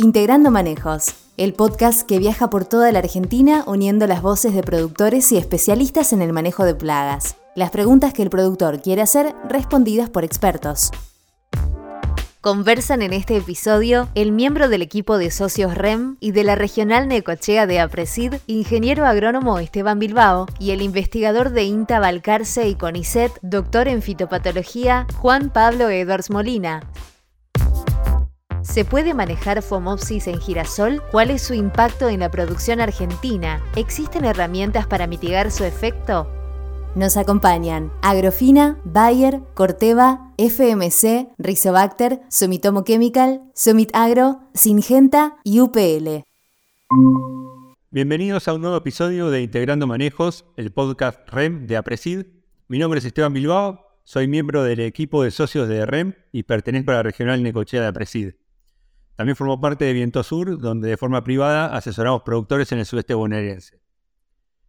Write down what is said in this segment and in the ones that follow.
Integrando Manejos, el podcast que viaja por toda la Argentina uniendo las voces de productores y especialistas en el manejo de plagas. Las preguntas que el productor quiere hacer respondidas por expertos. Conversan en este episodio el miembro del equipo de socios REM y de la regional Necochea de Apresid, ingeniero agrónomo Esteban Bilbao, y el investigador de INTA Balcarce y CONICET, doctor en fitopatología Juan Pablo Edwards Molina. ¿Se puede manejar Fomopsis en girasol? ¿Cuál es su impacto en la producción argentina? ¿Existen herramientas para mitigar su efecto? Nos acompañan Agrofina, Bayer, Corteva, FMC, Rizobacter, Sumitomo Chemical, Summit Agro, Singenta y UPL. Bienvenidos a un nuevo episodio de Integrando Manejos, el podcast REM de Apresid. Mi nombre es Esteban Bilbao, soy miembro del equipo de socios de REM y pertenezco a la regional Necochea de Apresid. También formo parte de Viento Sur, donde de forma privada asesoramos productores en el sudeste bonaerense.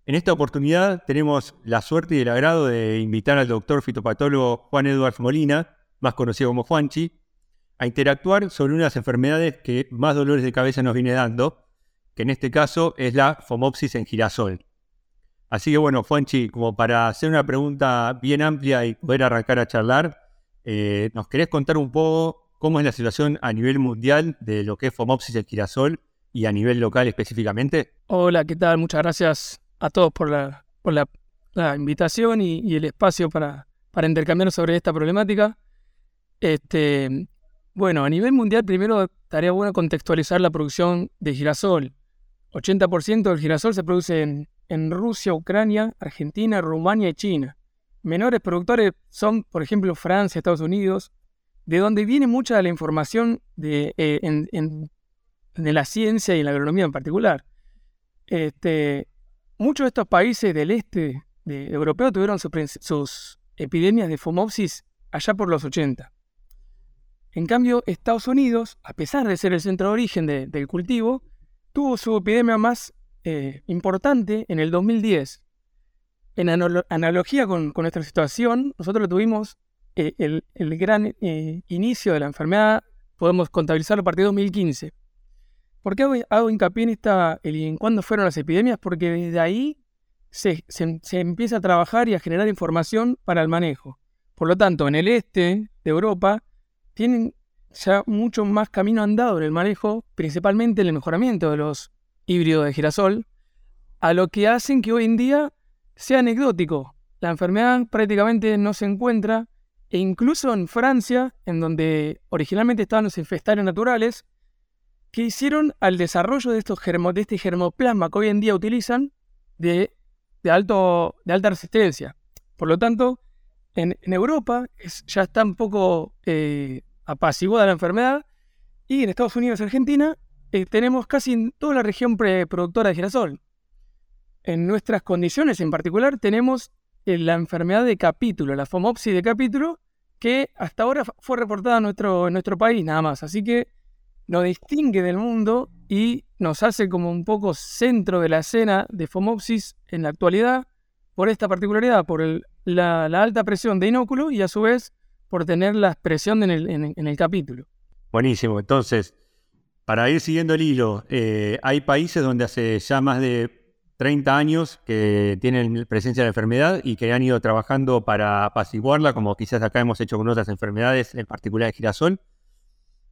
En esta oportunidad tenemos la suerte y el agrado de invitar al doctor fitopatólogo Juan Edwards Molina, más conocido como Juanchi, a interactuar sobre unas enfermedades que más dolores de cabeza nos viene dando, que en este caso es la fomopsis en girasol. Así que bueno, Juanchi, como para hacer una pregunta bien amplia y poder arrancar a charlar, eh, ¿nos querés contar un poco cómo es la situación a nivel mundial de lo que es fomopsis en girasol y a nivel local específicamente? Hola, ¿qué tal? Muchas gracias a todos por la, por la, invitación y, el espacio para, para intercambiar sobre esta problemática. Este, bueno, a nivel mundial primero estaría bueno contextualizar la producción de girasol. 80% del girasol se produce en, en, Rusia, Ucrania, Argentina, Rumania y China. Menores productores son, por ejemplo, Francia, Estados Unidos, de donde viene mucha de la información de, eh, en, en, de la ciencia y en la agronomía en particular. Este, Muchos de estos países del este de, europeo tuvieron sus epidemias de fomopsis allá por los 80. En cambio, Estados Unidos, a pesar de ser el centro de origen del cultivo, tuvo su epidemia más eh, importante en el 2010. En analogía con, nuestra situación, nosotros tuvimos eh, el, gran eh, inicio de la enfermedad, podemos contabilizarlo a partir de 2015. ¿Por qué hago, hincapié en, esta, en cuándo fueron las epidemias? Porque desde ahí se, empieza a trabajar y a generar información para el manejo. Por lo tanto, en el este de Europa tienen ya mucho más camino andado en el manejo, principalmente en el mejoramiento de los híbridos de girasol, a lo que hacen que hoy en día sea anecdótico. La enfermedad prácticamente no se encuentra, e incluso en Francia, en donde originalmente estaban los infestarios naturales, que hicieron al desarrollo de, estos de este germoplasma que hoy en día utilizan de, alto, de alta resistencia. Por lo tanto, en, Europa ya está un poco eh, apaciguada la enfermedad y en Estados Unidos y Argentina eh, tenemos casi toda la región productora de girasol. En nuestras condiciones en particular tenemos la enfermedad de capítulo, la fomopsis de capítulo, que hasta ahora fue reportada en nuestro, en nuestro país nada más. Así que nos distingue del mundo y nos hace como un poco centro de la escena de Fomopsis en la actualidad por esta particularidad, por la, alta presión de inóculo y a su vez por tener la expresión en el, capítulo. Buenísimo, entonces, para ir siguiendo el hilo, eh, hay países donde hace ya más de 30 años que tienen presencia de la enfermedad y que han ido trabajando para apaciguarla, como quizás acá hemos hecho con otras enfermedades, en particular el girasol.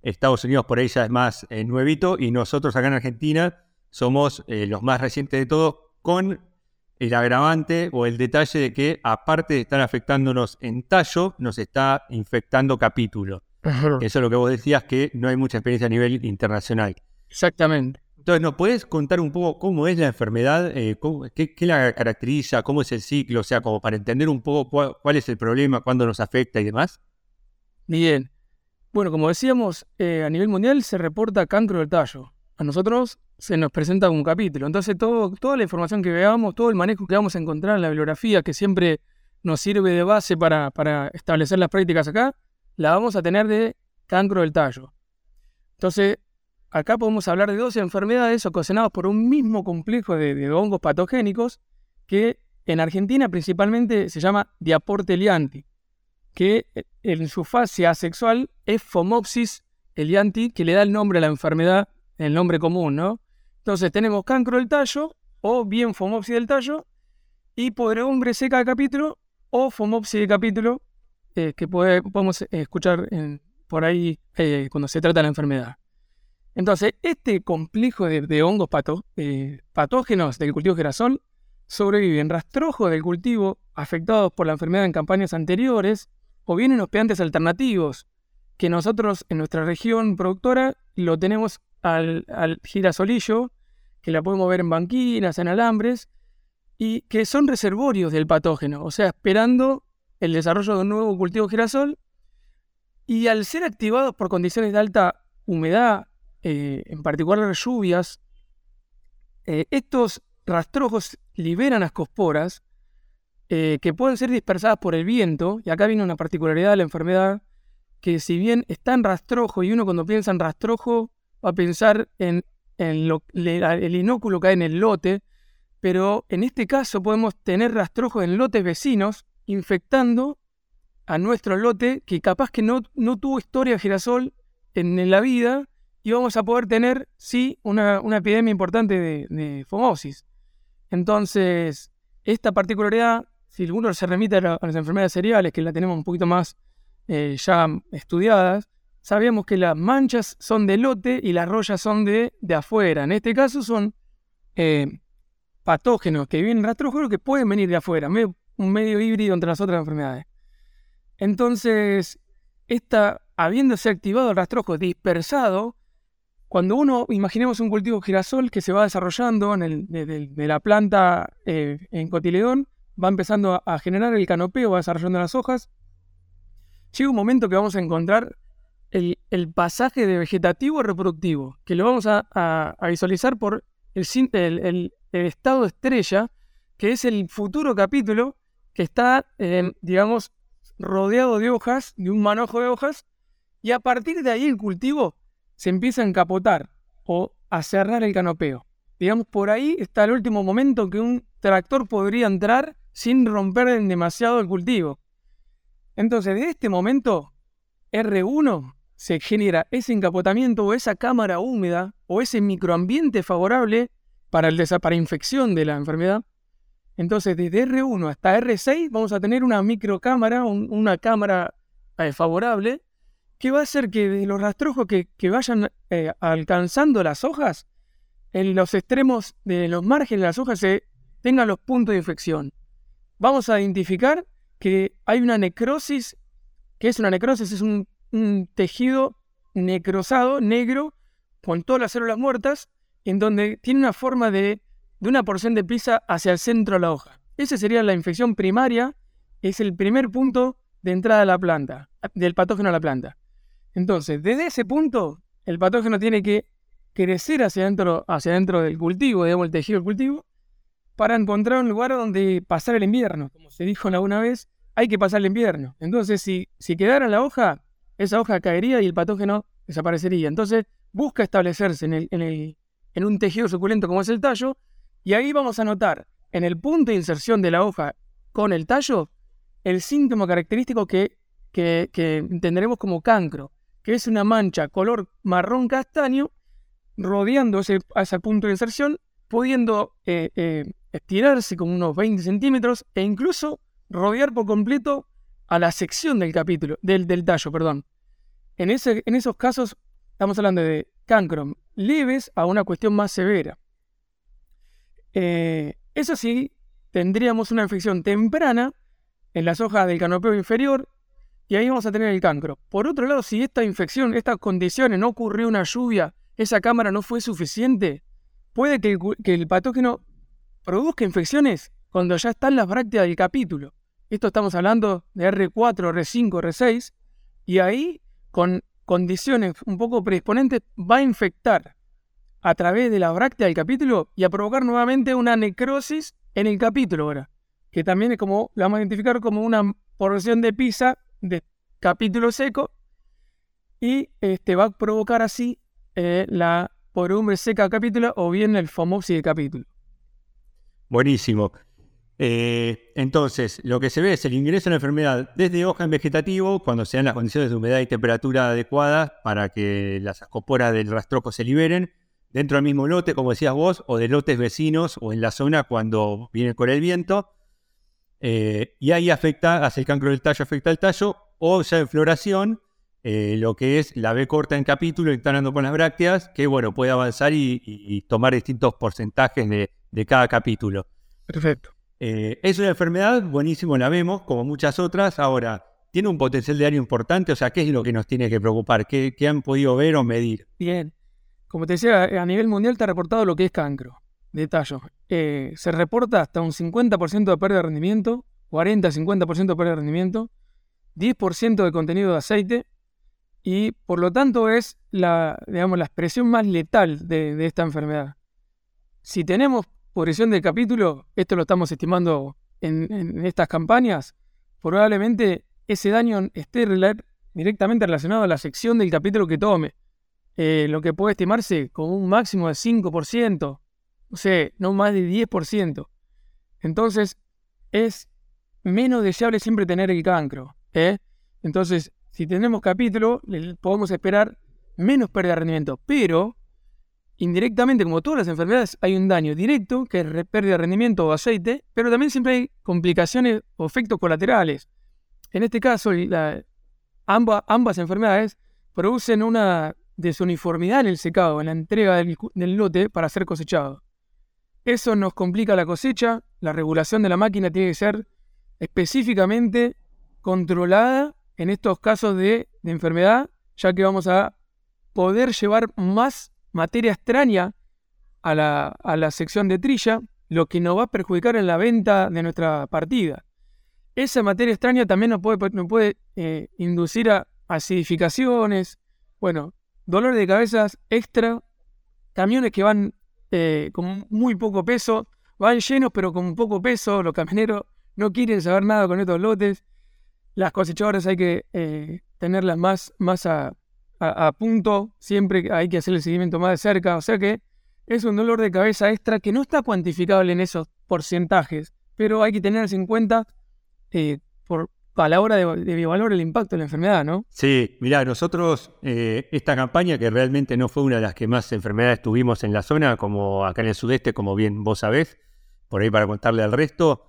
Estados Unidos por ahí ya es más eh, nuevito y nosotros acá en Argentina somos eh, los más recientes de todo con el agravante o el detalle de que aparte de estar afectándonos en tallo, nos está infectando capítulo. Eso es lo que vos decías, que no hay mucha experiencia a nivel internacional. Exactamente. Entonces, ¿nos puedes contar un poco cómo es la enfermedad? Eh, qué, la caracteriza? ¿Cómo es el ciclo? O sea, como para entender un poco cuál es el problema, cuándo nos afecta y demás. Bien. Bueno, como decíamos, eh, a nivel mundial se reporta cancro del tallo. A nosotros se nos presenta un capítulo. Entonces, toda la información que veamos, todo el manejo que vamos a encontrar en la bibliografía, que siempre nos sirve de base para, establecer las prácticas acá, la vamos a tener de cancro del tallo. Entonces, acá podemos hablar de dos enfermedades ocasionadas por un mismo complejo de, hongos patogénicos que en Argentina principalmente se llama diaporte lianti que eh, en su fase asexual es Fomopsis elianti, que le da el nombre a la enfermedad el nombre común, ¿no? Entonces tenemos cancro del tallo o bien fomopsis del tallo y podredumbre seca de capítulo o fomopsis de capítulo eh, que podemos escuchar por ahí eh, cuando se trata la enfermedad. Entonces, este complejo de, hongos eh, patógenos del cultivo girasol sobreviven rastrojos del cultivo afectados por la enfermedad en campañas anteriores o bien en hospedantes alternativos, que nosotros en nuestra región productora lo tenemos al, girasolillo, que la podemos ver en banquinas, en alambres, y que son reservorios del patógeno, o sea, esperando el desarrollo de un nuevo cultivo girasol, y al ser activados por condiciones de alta humedad, eh, en particular las lluvias, eh, estos rastrojos liberan ascosporas eh, que pueden ser dispersadas por el viento, y acá viene una particularidad de la enfermedad, que si bien está en rastrojo y uno cuando piensa en rastrojo va a pensar en, el inóculo que en el lote, pero en este caso podemos tener rastrojo en lotes vecinos infectando a nuestro lote que capaz que no, no tuvo historia de girasol en, la vida y vamos a poder tener, sí, una, epidemia importante de, de fomosis. Entonces, esta particularidad, si uno se remite a, las enfermedades cereales, que la tenemos un poquito más eh, ya estudiadas, sabíamos que las manchas son de lote y las rollas son de, de afuera. En este caso son eh, patógenos que vienen rastrógenos que pueden venir de afuera, un medio híbrido entre las otras enfermedades. Entonces, esta, habiéndose activado el rastrojo dispersado, cuando uno, imaginemos un cultivo girasol que se va desarrollando en el, de, la planta eh, en cotiledón, va empezando a, generar el canopeo, va desarrollando las hojas, llega un momento que vamos a encontrar el, pasaje de vegetativo a reproductivo, que lo vamos a, visualizar por el, estado estrella, que es el futuro capítulo que está, eh, digamos, rodeado de hojas, de un manojo de hojas, y a partir de ahí el cultivo se empieza a encapotar o a cerrar el canopeo. Digamos, por ahí está el último momento que un tractor podría entrar sin romper demasiado el cultivo. Entonces, de este momento, R1 se genera ese encapotamiento o esa cámara húmeda o ese microambiente favorable para, el infección de la enfermedad. Entonces, desde R1 hasta R6 vamos a tener una microcámara, una cámara eh, favorable ¿Qué va a hacer que de los rastrojos que, vayan eh, alcanzando las hojas, en los extremos de los márgenes de las hojas se tengan los puntos de infección. Vamos a identificar que hay una necrosis, que es una necrosis, es un, tejido necrosado, negro, con todas las células muertas, en donde tiene una forma de, de una porción de pizza hacia el centro de la hoja. Esa sería la infección primaria, es el primer punto de entrada a la planta, del patógeno a la planta. Entonces, desde ese punto, el patógeno tiene que crecer hacia adentro, hacia adentro del cultivo, digamos, el tejido del cultivo, para encontrar un lugar donde pasar el invierno. Como se dijo alguna vez, hay que pasar el invierno. Entonces, si, si quedara la hoja, esa hoja caería y el patógeno desaparecería. Entonces, busca establecerse en, el, en, el, en un tejido suculento como es el tallo, y ahí vamos a notar en el punto de inserción de la hoja con el tallo el síntoma característico que, que, que entenderemos como cancro que es una mancha color marrón castaño rodeando ese, a ese punto de inserción, pudiendo eh, eh, estirarse como unos 20 centímetros e incluso rodear por completo a la sección del capítulo, del, del tallo, perdón. En, ese, en esos casos estamos hablando de cancro leves a una cuestión más severa. Eh, eso sí, tendríamos una infección temprana en las hojas del canopeo inferior y ahí vamos a tener el cancro. Por otro lado, si esta infección, estas condiciones, no ocurrió una lluvia, esa cámara no fue suficiente, puede que el, patógeno produzca infecciones cuando ya están las brácteas del capítulo. Esto estamos hablando de R4, R5, R6, y ahí, con condiciones un poco predisponentes, va a infectar a través de la bráctea del capítulo y a provocar nuevamente una necrosis en el capítulo ahora, que también es como, la vamos a identificar como una porción de pizza de capítulo seco y este, va a provocar así eh, la porumbre seca capítulo o bien el fomopsis de capítulo. Buenísimo. Eh, entonces, lo que se ve es el ingreso de la enfermedad desde hoja en vegetativo cuando se dan las condiciones de humedad y temperatura adecuadas para que las ascoporas del rastrojo se liberen, dentro del mismo lote, como decías vos, o de lotes vecinos o en la zona cuando viene con el viento. Eh, y ahí afecta, hace el cancro del tallo, afecta el tallo, o ya en floración, eh, lo que es la B corta en capítulo, instalando con las brácteas, que bueno, puede avanzar y, tomar distintos porcentajes de, cada capítulo. Perfecto. Eh, es una enfermedad, buenísimo, la vemos, como muchas otras. Ahora, ¿tiene un potencial de área importante? O sea, ¿qué es lo que nos tiene que preocupar? ¿Qué, qué han podido ver o medir? Bien. Como te decía, a nivel mundial está reportado lo que es cancro de tallo. Eh, se reporta hasta un 50% de pérdida de rendimiento, 40-50% de pérdida de rendimiento, 10% de contenido de aceite y por lo tanto es la, digamos, la expresión más letal de, esta enfermedad. Si tenemos progresión de capítulo, esto lo estamos estimando en, estas campañas, probablemente ese daño esté directamente relacionado a la sección del capítulo que tome. Eh, lo que puede estimarse como un máximo de 5%, o sea, no más de 10%. Entonces, es menos deseable siempre tener el cancro. ¿eh? Entonces, si tenemos capítulo, podemos esperar menos pérdida de rendimiento. Pero, indirectamente, como todas las enfermedades, hay un daño directo, que es pérdida de rendimiento o aceite, pero también siempre hay complicaciones o efectos colaterales. En este caso, ambas enfermedades producen una desuniformidad en el secado, en la entrega del, lote para ser cosechado. Eso nos complica la cosecha, la regulación de la máquina tiene que ser específicamente controlada en estos casos de, enfermedad, ya que vamos a poder llevar más materia extraña a la, sección de trilla, lo que nos va a perjudicar en la venta de nuestra partida. Esa materia extraña también nos puede, puede eh, inducir a acidificaciones, bueno, dolor de cabezas extra, camiones que van eh, con muy poco peso, van llenos pero con poco peso, los camioneros no quieren saber nada con estos lotes, las cosechadoras hay que eh, tenerlas más, más a, punto, siempre hay que hacer el seguimiento más de cerca, o sea que es un dolor de cabeza extra que no está cuantificable en esos porcentajes, pero hay que tenerse en cuenta eh, por, a la hora de, evaluar el impacto de la enfermedad, ¿no? Sí, mira, nosotros eh, esta campaña, que realmente no fue una de las que más enfermedades tuvimos en la zona, como acá en el sudeste, como bien vos sabés, por ahí para contarle al resto,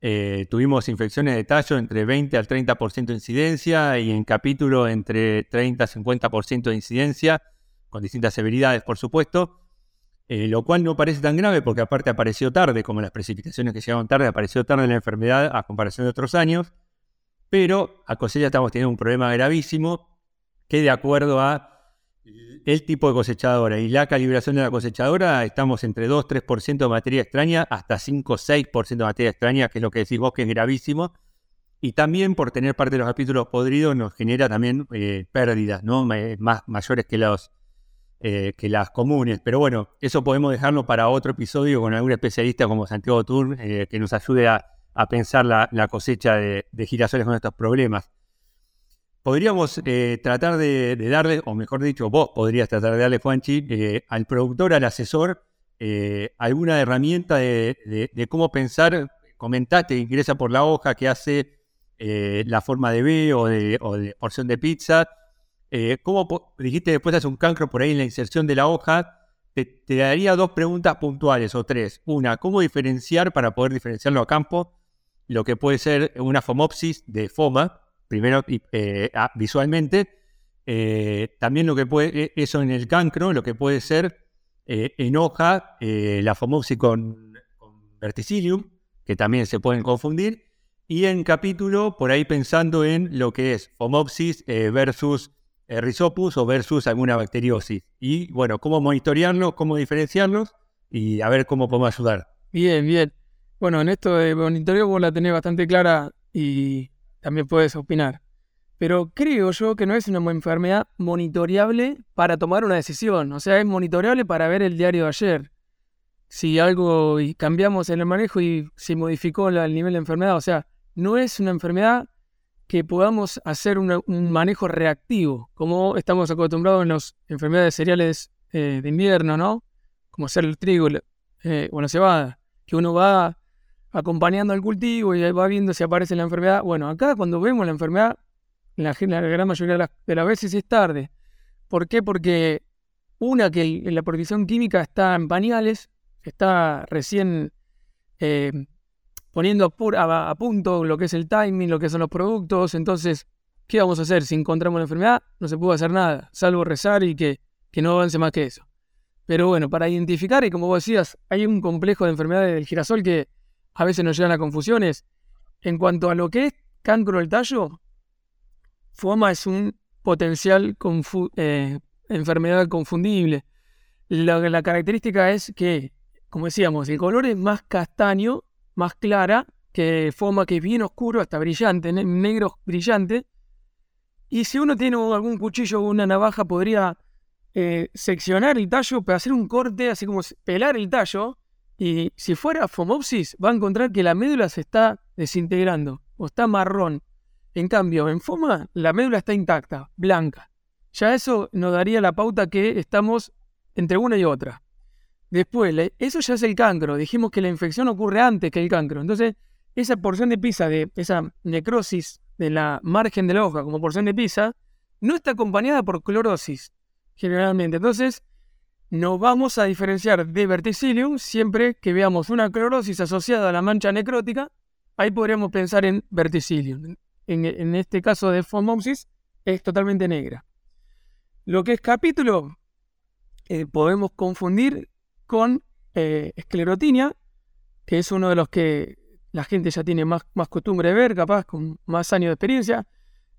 eh, tuvimos infecciones de tallo entre 20 al 30% de incidencia y en capítulo entre 30 a 50% de incidencia, con distintas severidades, por supuesto. Eh, lo cual no parece tan grave porque aparte apareció tarde, como las precipitaciones que llegaron tarde, apareció tarde la enfermedad a comparación de otros años. Pero a cosecha estamos teniendo un problema gravísimo que de acuerdo a el tipo de cosechadora y la calibración de la cosechadora, estamos entre 2-3% de materia extraña hasta 5-6% de materia extraña, que es lo que decís vos que es gravísimo. Y también por tener parte de los capítulos podridos nos genera también eh, pérdidas, ¿no? Más, mayores que, los, eh, que las comunes. Pero bueno, eso podemos dejarlo para otro episodio con algún especialista como Santiago Tur, eh, que nos ayude a, a pensar la, cosecha de, girasoles con estos problemas. Podríamos eh, tratar de, darle, o mejor dicho, vos podrías tratar de darle, Juanchi, eh, al productor, al asesor, eh, alguna herramienta de, cómo pensar. Comentate, ingresa por la hoja que hace la forma de B o de, porción de pizza. ¿Cómo dijiste después hace un cancro por ahí en la inserción de la hoja? te, daría dos preguntas puntuales o tres. Una, ¿cómo diferenciar para poder diferenciarlo a campo? Lo que puede ser una fomopsis de foma, primero eh, visualmente, eh, también lo que puede, e, eso en el cancro, lo que puede ser eh, en hoja, la fomopsis con, verticillium, que también se pueden confundir, y en capítulo, por ahí pensando en lo que es fomopsis versus rhizopus o versus alguna bacteriosis. Y bueno, cómo monitorearlos, cómo diferenciarlos y a ver cómo podemos ayudar. Bien, bien. Bueno, en esto de monitoreo vos la tenés bastante clara y también puedes opinar. Pero creo yo que no es una enfermedad monitoreable para tomar una decisión. O sea, es monitoreable para ver el diario de ayer. Si algo cambiamos en el manejo y se modificó el nivel de enfermedad. O sea, no es una enfermedad que podamos hacer un manejo reactivo, como estamos acostumbrados en las enfermedades cereales eh, de invierno, ¿no? Como ser el trigo eh, o la cebada, que uno va acompañando al cultivo y va viendo si aparece la enfermedad. Bueno, acá cuando vemos la enfermedad, la, la gran mayoría de las, veces es tarde. ¿Por qué? Porque Una que la producción química está en pañales, está recién eh, poniendo a, a, punto lo que es el timing, lo que son los productos. Entonces, ¿qué vamos a hacer? Si encontramos la enfermedad, no se puede hacer nada, salvo rezar y que, que no avance más que eso. Pero bueno, para identificar, y como vos decías, hay un complejo de enfermedades del girasol que a veces nos llevan a confusiones. En cuanto a lo que es cancro del tallo, FOMA es un potencial eh, enfermedad confundible. La, la, característica es que, como decíamos, el color es más castaño, más clara, que FOMA que es bien oscuro, hasta brillante, negro brillante. Y si uno tiene algún cuchillo o una navaja, podría eh, seccionar el tallo, hacer un corte, así como pelar el tallo. Y si fuera fomopsis, va a encontrar que la médula se está desintegrando o está marrón. En cambio, en FOMA la médula está intacta, blanca. Ya eso nos daría la pauta que estamos entre una y otra. Después, eso ya es el cancro. Dijimos que la infección ocurre antes que el cancro. Entonces, esa porción de pizza, de esa necrosis de la margen de la hoja como porción de pizza, no está acompañada por clorosis, generalmente. Entonces, nos vamos a diferenciar de verticillium siempre que veamos una clorosis asociada a la mancha necrótica. Ahí podríamos pensar en verticillium en, este caso de Phomopsis, es totalmente negra. Lo que es capítulo eh, podemos confundir con eh, esclerotinia, que es uno de los que la gente ya tiene más, costumbre de ver, capaz con más años de experiencia.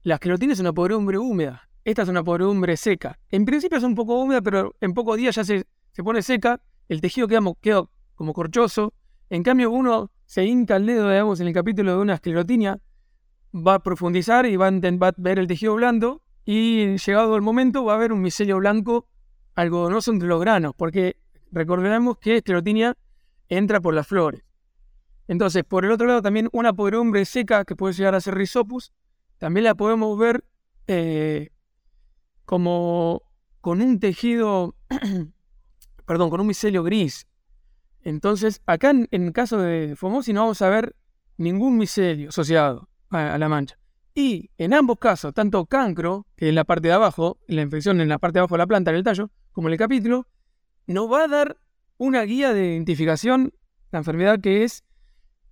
La esclerotinia es una podredumbre húmeda. Esta es una podredumbre seca. En principio es un poco húmeda, pero en pocos días ya se, se pone seca. El tejido queda, como corchoso. En cambio, uno se hinca el dedo, digamos, en el capítulo de una esclerotinia va a profundizar y va a, ver el tejido blando y llegado el momento va a haber un micelio blanco algodonoso entre los granos, porque recordemos que esclerotinia entra por las flores. Entonces, por el otro lado también una podredumbre seca que puede llegar a ser rizopus, también la podemos ver eh, como con un tejido, perdón, con un micelio gris. Entonces, acá en, el caso de Fomosi no vamos a ver ningún micelio asociado a, la mancha. Y en ambos casos, tanto cancro, que es la parte de abajo, la infección en la parte de abajo de la planta, en el tallo, como en el capítulo, nos va a dar una guía de identificación, la enfermedad que es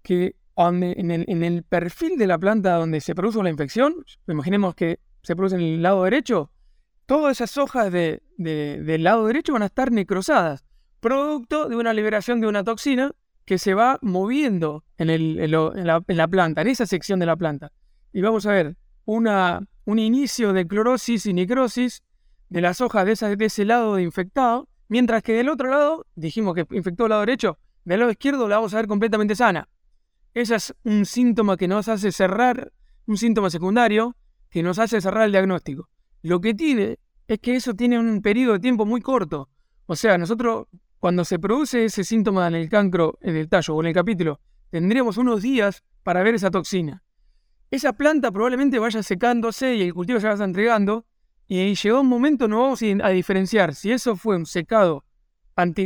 que en, el, perfil de la planta donde se produce la infección, imaginemos que se produce en el lado derecho, todas esas hojas de, del lado derecho van a estar necrosadas, producto de una liberación de una toxina que se va moviendo en, el, en, la, planta, en esa sección de la planta. Y vamos a ver un inicio de clorosis y necrosis de las hojas de, de ese lado de infectado, mientras que del otro lado, dijimos que infectó el lado derecho, del lado izquierdo la vamos a ver completamente sana. Ese es un síntoma que nos hace cerrar, un síntoma secundario que nos hace cerrar el diagnóstico. Lo que tiene es que eso tiene un periodo de tiempo muy corto. O sea, nosotros cuando se produce ese síntoma en el cancro, en el tallo o en el capítulo, tendríamos unos días para ver esa toxina. Esa planta probablemente vaya secándose y el cultivo se vaya entregando, y llegó un momento no vamos a diferenciar si eso fue un secado,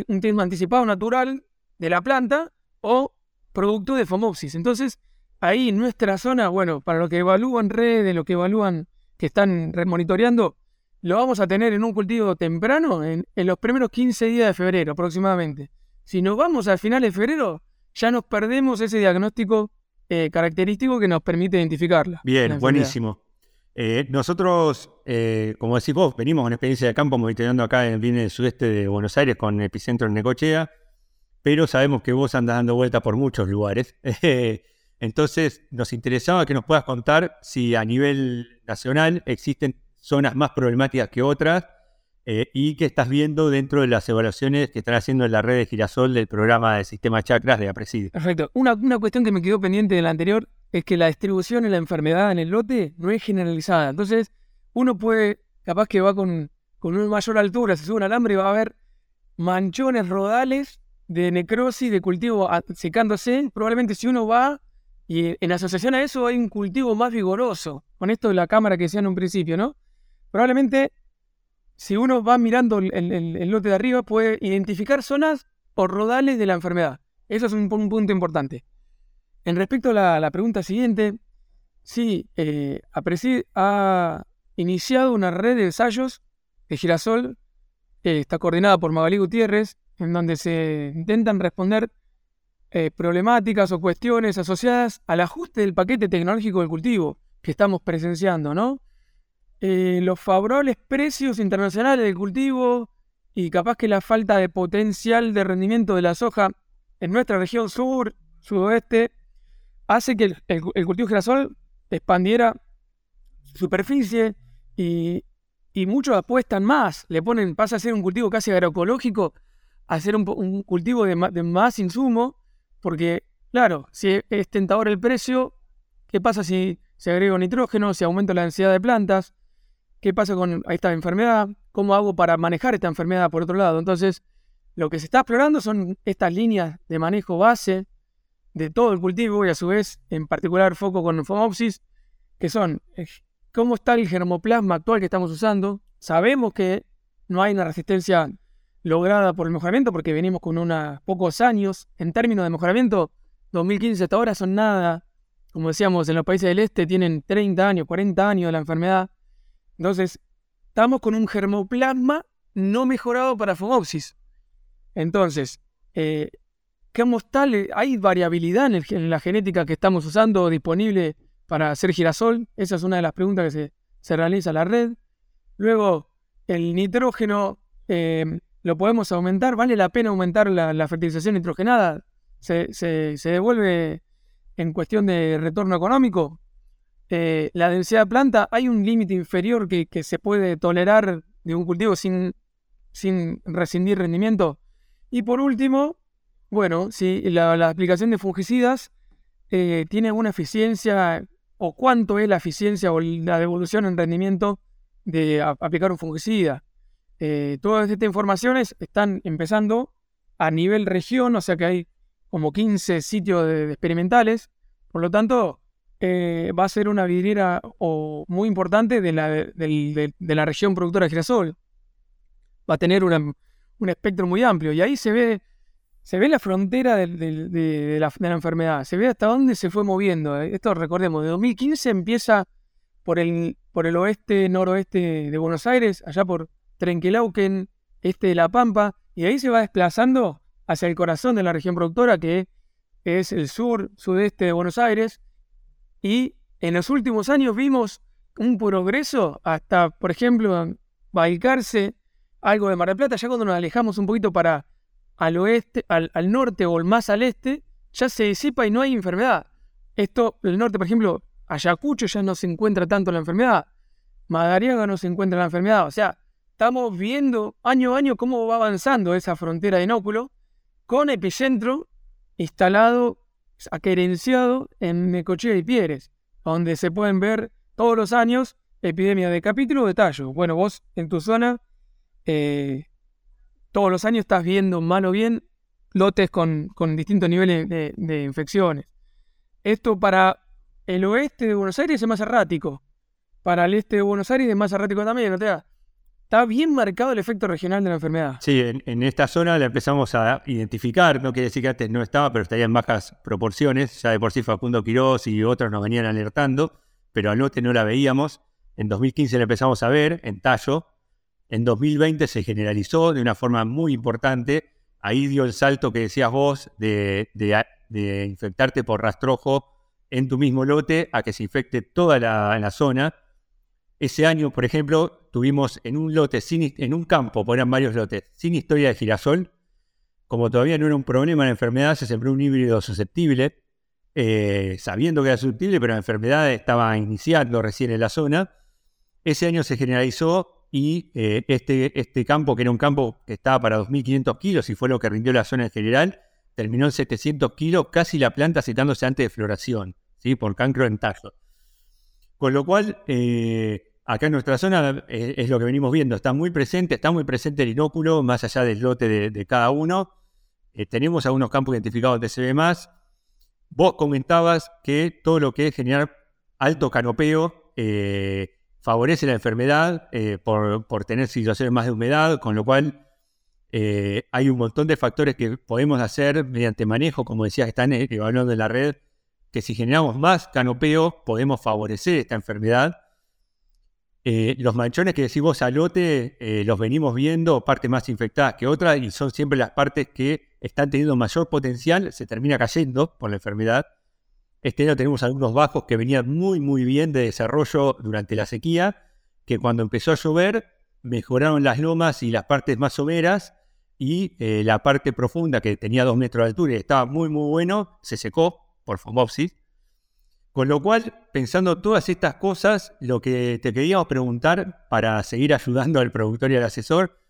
un tiempo anticipado natural de la planta o producto de fomopsis. Entonces, ahí en nuestra zona, bueno, para lo que evalúan redes, lo que evalúan, que están monitoreando, lo vamos a tener en un cultivo temprano, en, los primeros 15 días de febrero aproximadamente. Si nos vamos al final de febrero, ya nos perdemos ese diagnóstico eh, característico que nos permite identificarla. Bien, buenísimo. Eh, nosotros, eh, como decís vos, venimos con experiencia de campo monitoreando acá en, en el sudeste de Buenos Aires con epicentro en Necochea, pero sabemos que vos andas dando vueltas por muchos lugares. Entonces, nos interesaba que nos puedas contar si a nivel nacional existen zonas más problemáticas que otras eh, y que estás viendo dentro de las evaluaciones que están haciendo en la red de girasol del programa de sistema chakras de APRESID. Perfecto. Una, una cuestión que me quedó pendiente de la anterior es que la distribución de la enfermedad en el lote no es generalizada. Entonces, uno puede, capaz que va con, con una mayor altura, se sube un alambre y va a ver manchones rodales de necrosis, de cultivo secándose. Probablemente si uno va y en asociación a eso hay un cultivo más vigoroso. Con esto de la cámara que decía en un principio, ¿no? Probablemente, si uno va mirando el, lote de arriba, puede identificar zonas o rodales de la enfermedad. Eso es un, punto importante. En respecto a la, pregunta siguiente, sí, eh, ha iniciado una red de ensayos de girasol eh, está coordinada por Magalí Gutiérrez, en donde se intentan responder eh, problemáticas o cuestiones asociadas al ajuste del paquete tecnológico del cultivo que estamos presenciando, ¿no? Eh, los favorables precios internacionales del cultivo y capaz que la falta de potencial de rendimiento de la soja en nuestra región sur, sudoeste, hace que el, cultivo girasol expandiera superficie y, muchos apuestan más, le ponen, pasa a ser un cultivo casi agroecológico, a ser un, cultivo de, de más insumo porque, claro, si es tentador el precio, ¿qué pasa si se agrega nitrógeno, si aumenta la densidad de plantas? ¿Qué pasa con esta enfermedad? ¿Cómo hago para manejar esta enfermedad por otro lado? Entonces, lo que se está explorando son estas líneas de manejo base de todo el cultivo y a su vez, en particular, foco con Phomopsis, que son eh, cómo está el germoplasma actual que estamos usando. Sabemos que no hay una resistencia lograda por el mejoramiento, porque venimos con unos pocos años. En términos de mejoramiento, 2015 hasta ahora son nada. Como decíamos, en los países del este tienen 30 años, 40 años de la enfermedad. Entonces, estamos con un germoplasma no mejorado para Phomopsis. Entonces, eh, ¿cómo tal? ¿Hay variabilidad en, la genética que estamos usando disponible para hacer girasol? Esa es una de las preguntas que se, se realiza en la red. Luego, el nitrógeno eh, lo podemos aumentar, vale la pena aumentar la, fertilización nitrogenada, se, devuelve en cuestión de retorno económico. Eh, la densidad de planta, hay un límite inferior que, se puede tolerar de un cultivo sin, sin rescindir rendimiento. Y por último, bueno, si la, aplicación de fungicidas eh, tiene alguna eficiencia o cuánto es la eficiencia o la devolución en rendimiento de aplicar un fungicida. Eh, todas estas informaciones están empezando a nivel región, o sea que hay como 15 sitios de, experimentales. Por lo tanto, eh, va a ser una vidriera muy importante de la, región productora de girasol. Va a tener un espectro muy amplio. Y ahí se ve, la frontera de, la, enfermedad. Se ve hasta dónde se fue moviendo. Esto recordemos, de 2015 empieza por el, por el oeste, noroeste de Buenos Aires, allá por Trenquelauquen, este de La Pampa, y ahí se va desplazando hacia el corazón de la región productora, que es el sur, sudeste de Buenos Aires, y en los últimos años vimos un progreso hasta, por ejemplo, Balcarce, algo de Mar del Plata, ya cuando nos alejamos un poquito para al oeste, al, norte o más al este, ya se disipa y no hay enfermedad. Esto, el norte, por ejemplo, Ayacucho ya no se encuentra tanto la enfermedad, Madariaga no se encuentra la enfermedad, o sea, estamos viendo año a año cómo va avanzando esa frontera de inóculo con epicentro instalado, aquerenciado en Necochea y Pieres, donde se pueden ver todos los años epidemias de capítulo de tallo. Bueno, vos en tu zona eh, todos los años estás viendo mal o bien lotes con, distintos niveles de, infecciones. Esto para el oeste de Buenos Aires es más errático. Para el este de Buenos Aires es más errático también. ¿no te da? Está bien marcado el efecto regional de la enfermedad. Sí, en, esta zona la empezamos a identificar, no quiere decir que antes no estaba, pero estaría en bajas proporciones, ya de por sí Facundo Quirós y otros nos venían alertando, pero al norte no la veíamos. En 2015 la empezamos a ver en tallo, en 2020 se generalizó de una forma muy importante, ahí dio el salto que decías vos de, infectarte por rastrojo en tu mismo lote a que se infecte toda la, la zona ese año, por ejemplo, tuvimos en un lote, en un campo, ponían varios lotes, sin historia de girasol. Como todavía no era un problema la enfermedad, se sembró un híbrido susceptible, eh, sabiendo que era susceptible, pero la enfermedad estaba iniciando recién en la zona. Ese año se generalizó y eh, este, este campo, que era un campo que estaba para 2.500 kilos y fue lo que rindió la zona en general, terminó en 700 kilos, casi la planta citándose antes de floración, ¿sí? por cancro en tallo. Con lo cual, eh, Acá en nuestra zona eh, es, lo que venimos viendo, está muy presente, está muy presente el inóculo, más allá del lote de, cada uno. Eh, tenemos algunos campos identificados de CB+. Vos comentabas que todo lo que es generar alto canopeo eh, favorece la enfermedad por, tener situaciones más de humedad, con lo cual hay un montón de factores que podemos hacer mediante manejo, como decías, están evaluando en la red, que si generamos más canopeo podemos favorecer esta enfermedad Eh, los manchones que vos, alote, eh, los venimos viendo, partes más infectadas que otras, y son siempre las partes que están teniendo mayor potencial, se termina cayendo por la enfermedad. Este año tenemos algunos bajos que venían muy, muy bien de desarrollo durante la sequía, que cuando empezó a llover mejoraron las lomas y las partes más someras, y eh, la parte profunda que tenía dos metros de altura y estaba muy, muy bueno, se secó por fomopsis. Con lo cual, pensando todas estas cosas, lo que te queríamos preguntar para seguir ayudando al productor y al asesor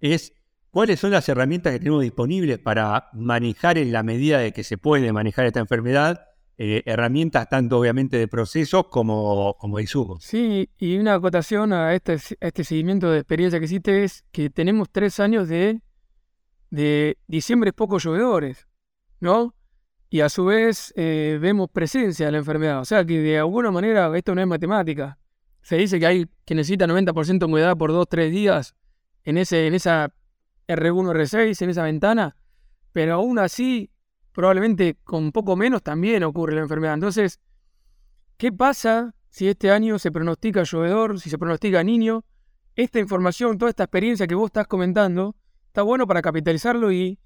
es cuáles son las herramientas que tenemos disponibles para manejar en la medida de que se puede manejar esta enfermedad, eh, herramientas tanto obviamente de procesos como, como de insumos. Sí, y una acotación a este, a este seguimiento de experiencia que hiciste es que tenemos tres años de, de diciembre poco llovedores, ¿no? Y a su vez eh, vemos presencia de la enfermedad. O sea que de alguna manera esto no es matemática. Se dice que hay que necesita 90% de humedad por 2-3 días en, ese, en esa R1, R6, en esa ventana, pero aún así, probablemente con poco menos también ocurre la enfermedad. Entonces, ¿qué pasa si este año se pronostica llovedor, si se pronostica niño? Esta información, toda esta experiencia que vos estás comentando, está bueno para capitalizarlo y,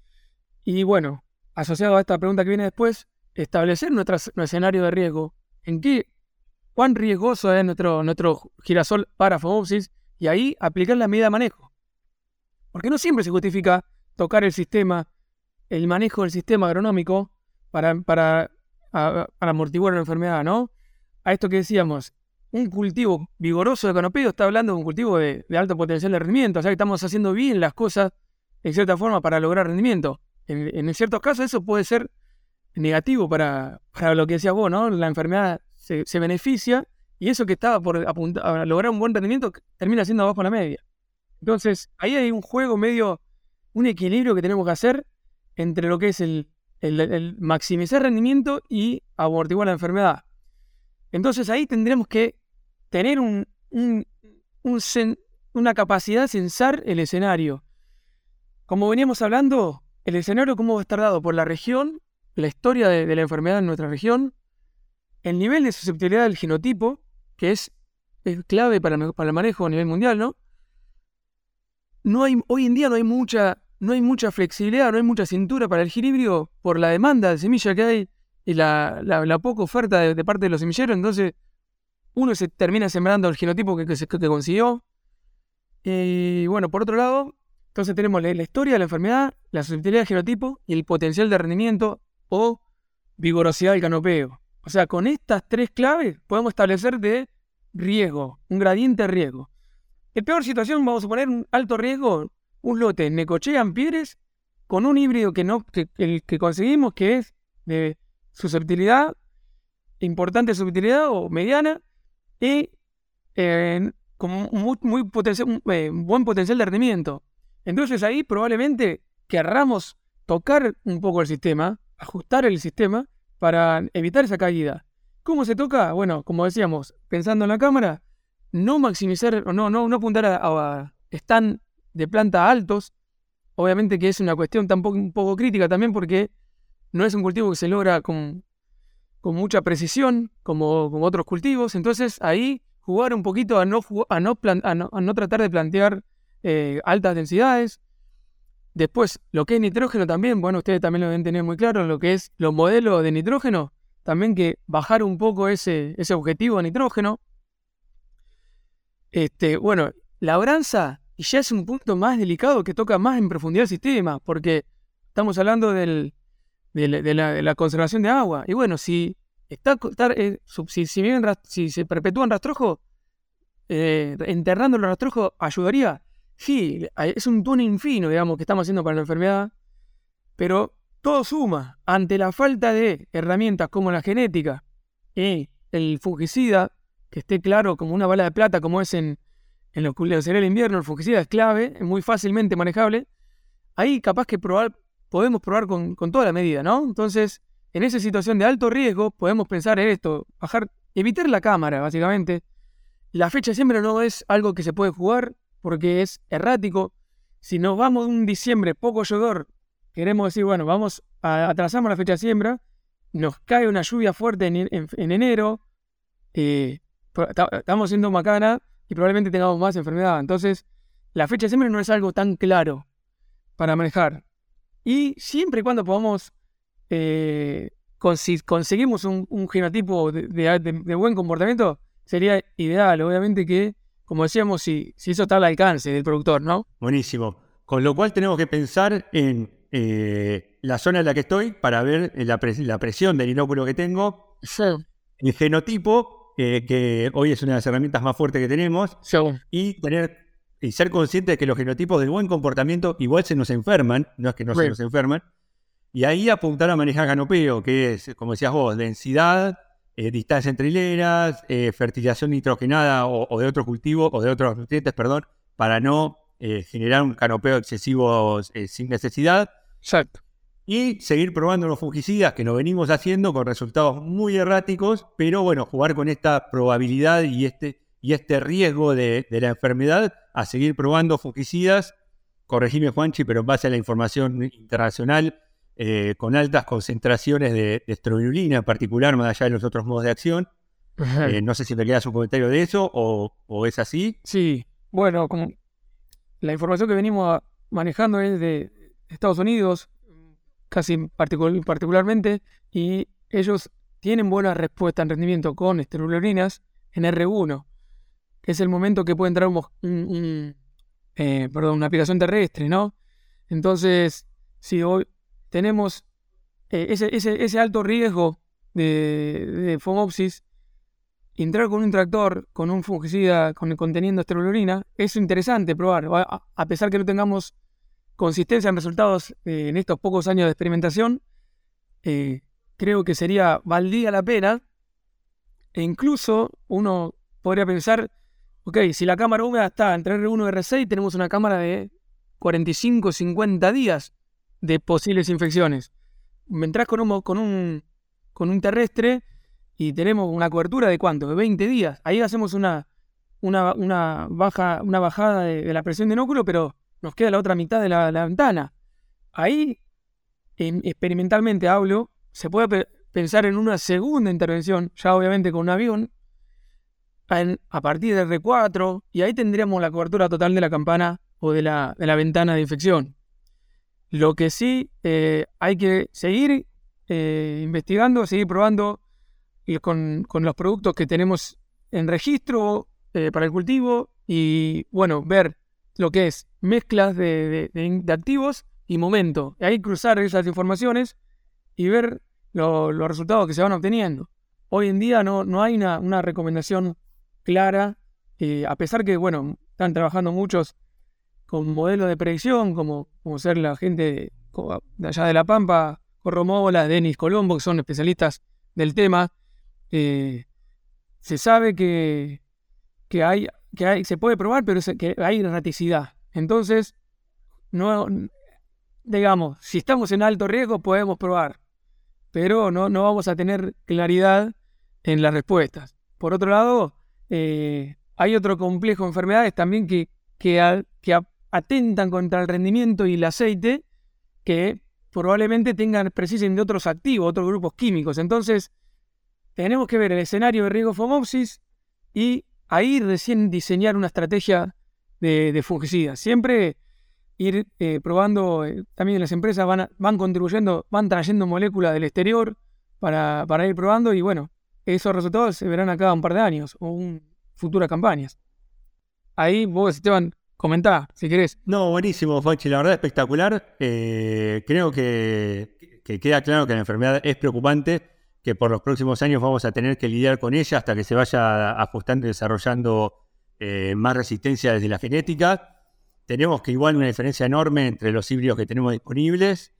y bueno, asociado a esta pregunta que viene después, establecer nuestro, escenario de riesgo. ¿En qué? ¿Cuán riesgoso es nuestro, nuestro girasol para fomopsis? Y ahí aplicar la medida de manejo. Porque no siempre se justifica tocar el sistema, el manejo del sistema agronómico para, amortiguar la enfermedad, ¿no? A esto que decíamos, un cultivo vigoroso de canopeo está hablando de un cultivo de, de alto potencial de rendimiento, o sea que estamos haciendo bien las cosas en cierta forma para lograr rendimiento en, ciertos casos eso puede ser negativo para, lo que decías vos, ¿no? La enfermedad se, beneficia y eso que estaba por a lograr un buen rendimiento termina siendo abajo la media. Entonces, ahí hay un juego medio, un equilibrio que tenemos que hacer entre lo que es el, maximizar rendimiento y amortiguar la enfermedad. Entonces ahí tendremos que tener un, un, una capacidad de censar el escenario. Como veníamos hablando, el escenario cómo va a estar dado por la región, la historia de, la enfermedad en nuestra región, el nivel de susceptibilidad del genotipo, que es, clave para, el manejo a nivel mundial, ¿no? Hay, hoy en día no hay mucha, flexibilidad, no hay mucha cintura para el equilibrio por la demanda de semilla que hay y la, poca oferta de, parte de los semilleros. Entonces, uno se termina sembrando el genotipo que, que consiguió. Y bueno, por otro lado, entonces tenemos la, historia de la enfermedad, la susceptibilidad del genotipo y el potencial de rendimiento o vigorosidad del canopeo. O sea, con estas tres claves podemos establecer de riesgo, un gradiente de riesgo. En peor situación, vamos a poner un alto riesgo, un lote Necochea Ampieres con un híbrido que, no, que, el que conseguimos que es de susceptibilidad, importante susceptibilidad o mediana, y eh, con muy, un eh, buen potencial de rendimiento. Entonces ahí probablemente querramos tocar un poco el sistema, ajustar el sistema para evitar esa caída. ¿Cómo se toca? Bueno, como decíamos, pensando en la cámara, no maximizar, no, no, no apuntar a, a stand de planta altos. Obviamente que es una cuestión tampoco un poco crítica también porque no es un cultivo que se logra con, con mucha precisión como, como, otros cultivos. Entonces ahí jugar un poquito a no, a no, a no, a no tratar de plantear eh, altas densidades. Después, lo que es nitrógeno también, bueno, ustedes también lo deben tener muy claro, lo que es los modelos de nitrógeno, también que bajar un poco ese, ese objetivo de nitrógeno. Este, bueno, labranza, y ya es un punto más delicado que toca más en profundidad el sistema, porque estamos hablando del, de, la, conservación de agua. Y bueno, si, está, eh, si, si, se perpetúa en rastrojo, eh, enterrando el rastrojo ayudaría. Sí, es un túnel fino, digamos, que estamos haciendo para la enfermedad, pero todo suma. Ante la falta de herramientas como la genética y el fungicida, que esté claro como una bala de plata, como es en, en los cultivos de invierno, el fungicida es clave, es muy fácilmente manejable. Ahí capaz que probar, podemos probar con, con toda la medida, ¿no? Entonces, en esa situación de alto riesgo, podemos pensar en esto, bajar, evitar la cámara, básicamente. La fecha siempre no es algo que se puede jugar, porque es errático. Si nos vamos de un diciembre poco llover, queremos decir, bueno, vamos a atrasamos la fecha de siembra, nos cae una lluvia fuerte en, enero, eh, estamos siendo macana, y probablemente tengamos más enfermedad. Entonces, la fecha siempre no es algo tan claro para manejar. Y siempre y cuando podamos, eh, conseguimos un, genotipo de, buen comportamiento, sería ideal. Obviamente que, como decíamos, si, si eso está al alcance del productor, ¿no? Buenísimo. Con lo cual tenemos que pensar en eh, la zona en la que estoy para ver la, presión del inóculo que tengo, el genotipo, eh, que hoy es una de las herramientas más fuertes que tenemos, y tener y ser consciente de que los genotipos de buen comportamiento igual se nos enferman, no es que no se nos enferman, y ahí apuntar a manejar canopeo, que es, como decías vos, densidad, eh, distancia entre hileras, fertilización nitrogenada o, de otros cultivos, o de otros nutrientes, perdón, para no generar un canopeo excesivo sin necesidad. Exacto. Y seguir probando los fungicidas que nos venimos haciendo con resultados muy erráticos, pero bueno, jugar con esta probabilidad y este, y este riesgo de, la enfermedad a seguir probando fungicidas, corregime Juanchi, pero en base a la información internacional, eh, con altas concentraciones de, de en particular, más allá de los otros modos de acción. Eh, no sé si me quedas un comentario de eso o, o, es así. Sí, bueno, como la información que venimos manejando es de, Estados Unidos, casi particularmente, y ellos tienen buena respuesta en rendimiento con esteroleurinas en R1, que es el momento que puede entrar un, eh, perdón, una aplicación terrestre, ¿no? Entonces, si hoy tenemos eh, ese, ese, alto riesgo de, de Fomopsis, entrar con un tractor, con un fungicida con, conteniendo esteroleurina, es interesante probar, a pesar que no tengamos consistencia en resultados eh, en estos pocos años de experimentación, eh, creo que sería, valdría la pena, e incluso uno podría pensar, ok, si la cámara húmeda está entre R1 y R6, tenemos una cámara de 45, 50 días de posibles infecciones. Me entras con un, con un, con un terrestre y tenemos una cobertura de cuánto, de 20 días. Ahí hacemos una, una, baja, una bajada de, de la presión de inóculo, pero nos queda la otra mitad de la, ventana. Ahí, experimentalmente hablo, se puede pensar en una segunda intervención, ya obviamente con un avión, a partir del R4, y ahí tendríamos la cobertura total de la campana o de la, ventana de infección. Lo que sí eh, hay que seguir eh, investigando, seguir probando con, los productos que tenemos en registro eh, para el cultivo y, bueno, ver lo que es mezclas de, activos y momento. Y ahí cruzar esas informaciones y ver los resultados que se van obteniendo. Hoy en día no, no hay una, recomendación clara, eh, a pesar que, bueno, están trabajando muchos con modelos de predicción, como, como ser la gente de, allá de La Pampa, Corromola, Denis Colombo, que son especialistas del tema. Eh, se sabe que, que hay que hay, se puede probar, pero que hay erraticidad. Entonces, no, digamos, si estamos en alto riesgo podemos probar, pero no, no vamos a tener claridad en las respuestas. Por otro lado, eh, hay otro complejo de enfermedades también que, que, que atentan contra el rendimiento y el aceite, que probablemente tengan, precisen de otros activos, otros grupos químicos. Entonces, tenemos que ver el escenario de riesgo fomopsis y ahí recién diseñar una estrategia de, de. Siempre ir eh, probando, eh, también las empresas van, van contribuyendo, van trayendo moléculas del exterior para, para, ir probando y bueno, esos resultados se verán a cada un par de años o un, futuras campañas. Ahí vos, Esteban, comentá, si querés. No, buenísimo, Fonchi, la verdad espectacular. Eh, creo que, que queda claro que la enfermedad es preocupante que por los próximos años vamos a tener que lidiar con ella hasta que se vaya ajustando y desarrollando eh, más resistencia desde la genética. Tenemos que igual una diferencia enorme entre los híbridos que tenemos disponibles,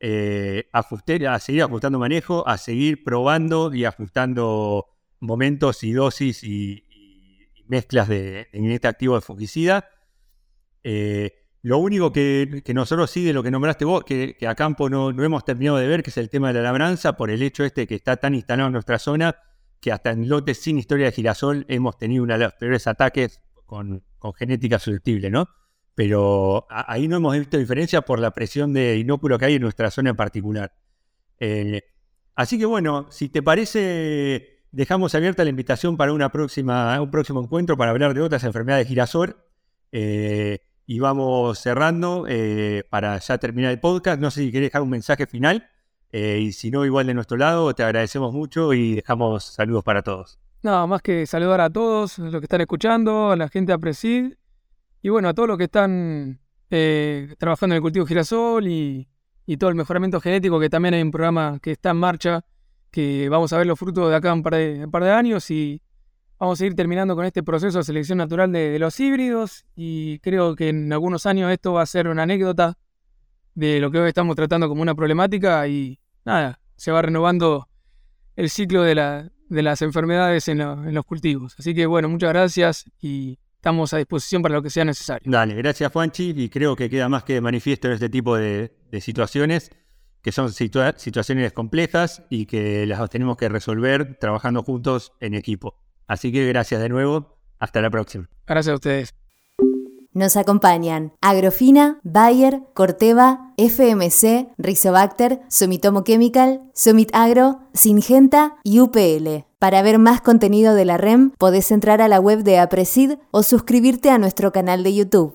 eh, a seguir ajustando manejo, a seguir probando y ajustando momentos y dosis y, mezclas de, de ingrediente activo de fungicida. Eh, lo único que, nosotros sí de lo que nombraste vos, que, a campo no, hemos terminado de ver, que es el tema de la labranza, por el hecho este que está tan instalado en nuestra zona, que hasta en lotes sin historia de girasol hemos tenido uno de los peores ataques con, genética susceptible, ¿no? Pero ahí no hemos visto diferencia por la presión de inóculo que hay en nuestra zona en particular. Eh, así que bueno, si te parece, dejamos abierta la invitación para una próxima, un próximo encuentro para hablar de otras enfermedades de girasol. Eh, y vamos cerrando eh, para ya terminar el podcast. No sé si querés dejar un mensaje final. Eh, y si no, igual de nuestro lado, te agradecemos mucho y dejamos saludos para todos. Nada más que saludar a todos los que están escuchando, a la gente de Presid y bueno, a todos los que están trabajando en el cultivo girasol y, y todo el mejoramiento genético, que también hay un programa que está en marcha que vamos a ver los frutos de acá un par de, un par de años y vamos a ir terminando con este proceso de selección natural de, los híbridos y creo que en algunos años esto va a ser una anécdota de lo que hoy estamos tratando como una problemática y nada, se va renovando el ciclo de, la, de las enfermedades en, en, los cultivos. Así que bueno, muchas gracias y estamos a disposición para lo que sea necesario. Dale, gracias Juanchi y creo que queda más que manifiesto en este tipo de situaciones que son situaciones complejas y que las tenemos que resolver trabajando juntos en equipo. Así que gracias de nuevo, hasta la próxima. Gracias a ustedes. Nos acompañan Agrofina, Bayer, Corteva, FMC, Rizobacter, Sumitomo Chemical, Sumit Agro, Singenta y UPL. Para ver más contenido de la REM, podés entrar a la web de Apresid o suscribirte a nuestro canal de YouTube.